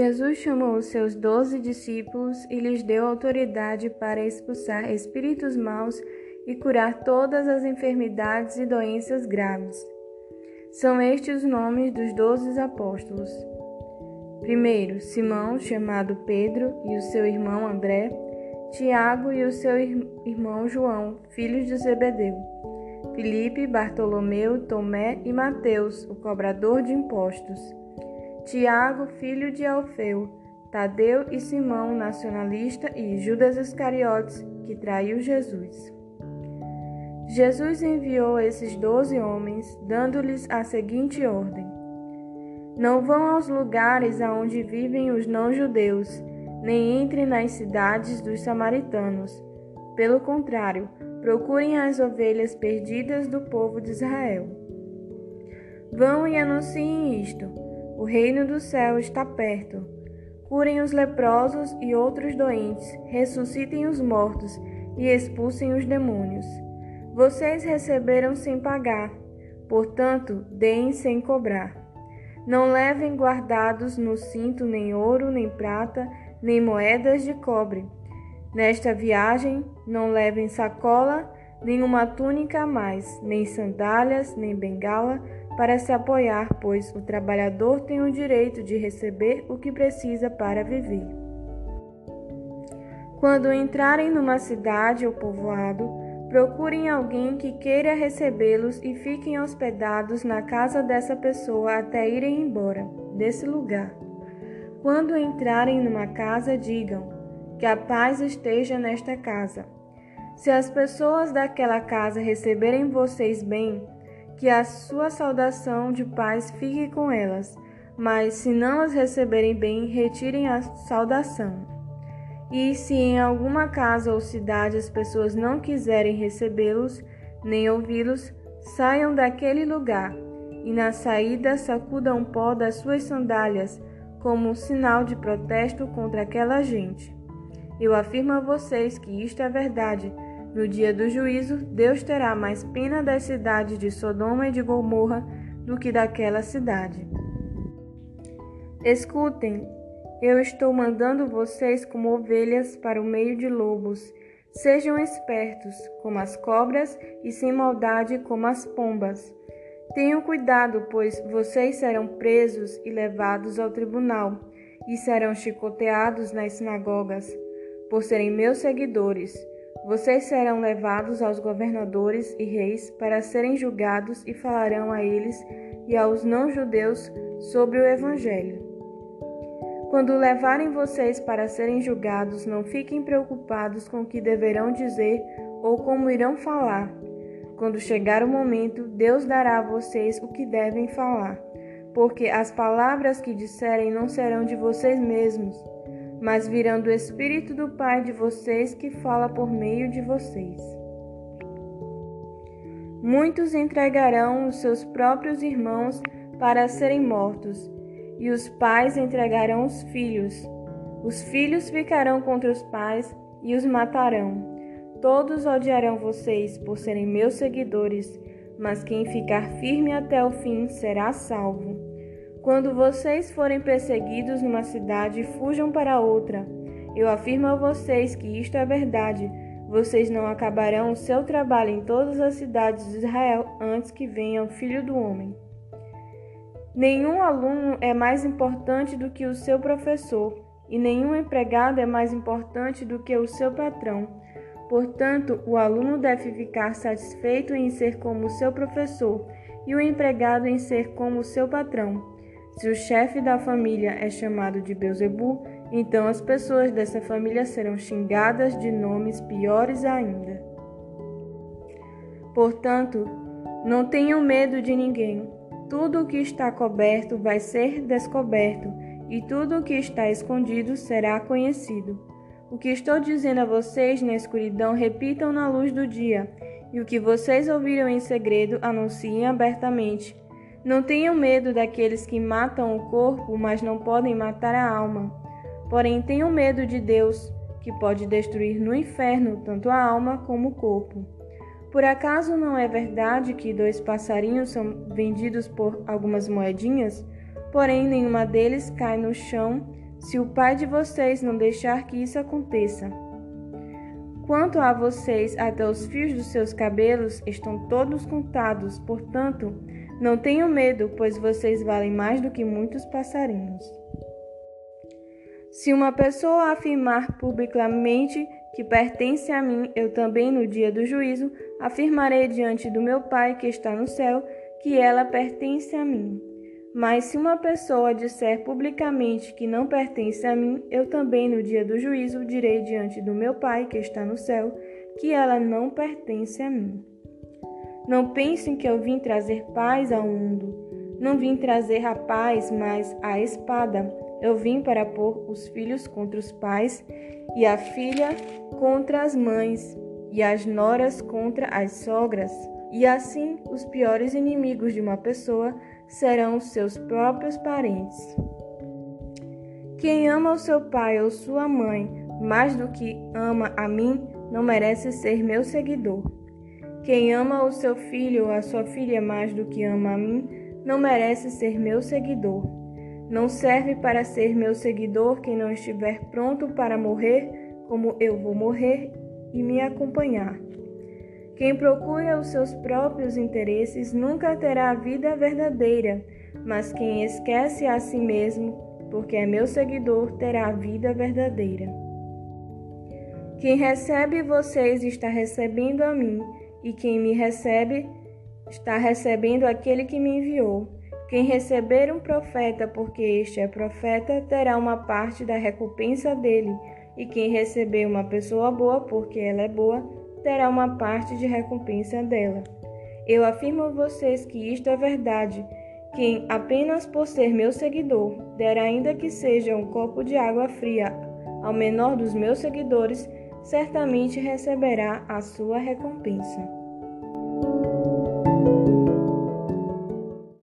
Jesus chamou os seus doze discípulos e lhes deu autoridade para expulsar espíritos maus e curar todas as enfermidades e doenças graves. São estes os nomes dos doze apóstolos. Primeiro, Simão, chamado Pedro, e o seu irmão André, Tiago e o seu irmão João, filhos de Zebedeu, Filipe, Bartolomeu, Tomé e Mateus, o cobrador de impostos. Tiago, filho de Alfeu, Tadeu e Simão, nacionalista, e Judas Iscariotes, que traiu Jesus. Jesus enviou esses doze homens, dando-lhes a seguinte ordem: Não vão aos lugares aonde vivem os não-judeus, nem entrem nas cidades dos samaritanos. Pelo contrário, procurem as ovelhas perdidas do povo de Israel. Vão e anunciem isto o reino do céu está perto. Curem os leprosos e outros doentes, ressuscitem os mortos e expulsem os demônios. Vocês receberam sem pagar, portanto, deem sem cobrar. Não levem guardados no cinto nem ouro, nem prata, nem moedas de cobre. Nesta viagem, não levem sacola, nem uma túnica a mais, nem sandálias, nem bengala, para se apoiar, pois o trabalhador tem o direito de receber o que precisa para viver. Quando entrarem numa cidade ou povoado, procurem alguém que queira recebê-los e fiquem hospedados na casa dessa pessoa até irem embora desse lugar. Quando entrarem numa casa, digam: Que a paz esteja nesta casa. Se as pessoas daquela casa receberem vocês bem, que a sua saudação de paz fique com elas, mas se não as receberem bem, retirem a saudação. E se em alguma casa ou cidade as pessoas não quiserem recebê-los, nem ouvi-los, saiam daquele lugar, e na saída sacudam pó das suas sandálias, como um sinal de protesto contra aquela gente. Eu afirmo a vocês que isto é verdade no dia do juízo, Deus terá mais pena das cidades de Sodoma e de Gomorra do que daquela cidade. Escutem, eu estou mandando vocês como ovelhas para o meio de lobos. Sejam espertos, como as cobras, e sem maldade, como as pombas. Tenham cuidado, pois vocês serão presos e levados ao tribunal, e serão chicoteados nas sinagogas, por serem meus seguidores. Vocês serão levados aos governadores e reis para serem julgados e falarão a eles e aos não-judeus sobre o Evangelho. Quando levarem vocês para serem julgados, não fiquem preocupados com o que deverão dizer ou como irão falar. Quando chegar o momento, Deus dará a vocês o que devem falar, porque as palavras que disserem não serão de vocês mesmos mas virão do Espírito do Pai de vocês que fala por meio de vocês. Muitos entregarão os seus próprios irmãos para serem mortos, e os pais entregarão os filhos. Os filhos ficarão contra os pais e os matarão. Todos odiarão vocês por serem meus seguidores, mas quem ficar firme até o fim será salvo. Quando vocês forem perseguidos numa cidade, fujam para outra. Eu afirmo a vocês que isto é verdade. Vocês não acabarão o seu trabalho em todas as cidades de Israel antes que venha o Filho do Homem. Nenhum aluno é mais importante do que o seu professor, e nenhum empregado é mais importante do que o seu patrão. Portanto, o aluno deve ficar satisfeito em ser como o seu professor, e o empregado em ser como o seu patrão. Se o chefe da família é chamado de Beuzebu, então as pessoas dessa família serão xingadas de nomes piores ainda. Portanto, não tenham medo de ninguém. Tudo o que está coberto vai ser descoberto, e tudo o que está escondido será conhecido. O que estou dizendo a vocês na escuridão, repitam na luz do dia, e o que vocês ouviram em segredo, anunciem abertamente. Não tenham medo daqueles que matam o corpo, mas não podem matar a alma. Porém, tenham medo de Deus, que pode destruir no inferno tanto a alma como o corpo. Por acaso não é verdade que dois passarinhos são vendidos por algumas moedinhas? Porém, nenhuma deles cai no chão se o pai de vocês não deixar que isso aconteça. Quanto a vocês, até os fios dos seus cabelos estão todos contados, portanto, não tenham medo, pois vocês valem mais do que muitos passarinhos. Se uma pessoa afirmar publicamente que pertence a mim, eu também no dia do juízo afirmarei diante do meu Pai que está no céu que ela pertence a mim. Mas se uma pessoa disser publicamente que não pertence a mim, eu também no dia do juízo direi diante do meu Pai que está no céu que ela não pertence a mim. Não pensem que eu vim trazer paz ao mundo. Não vim trazer a paz, mas a espada. Eu vim para pôr os filhos contra os pais, e a filha contra as mães, e as noras contra as sogras. E assim, os piores inimigos de uma pessoa serão os seus próprios parentes. Quem ama o seu pai ou sua mãe mais do que ama a mim, não merece ser meu seguidor. Quem ama o seu filho ou a sua filha mais do que ama a mim, não merece ser meu seguidor. Não serve para ser meu seguidor quem não estiver pronto para morrer como eu vou morrer e me acompanhar. Quem procura os seus próprios interesses nunca terá a vida verdadeira, mas quem esquece a si mesmo, porque é meu seguidor, terá a vida verdadeira. Quem recebe vocês está recebendo a mim, e quem me recebe está recebendo aquele que me enviou. Quem receber um profeta, porque este é profeta, terá uma parte da recompensa dele, e quem receber uma pessoa boa, porque ela é boa, terá uma parte de recompensa dela. Eu afirmo a vocês que isto é verdade. Quem, apenas por ser meu seguidor, der ainda que seja um copo de água fria ao menor dos meus seguidores, certamente receberá a sua recompensa.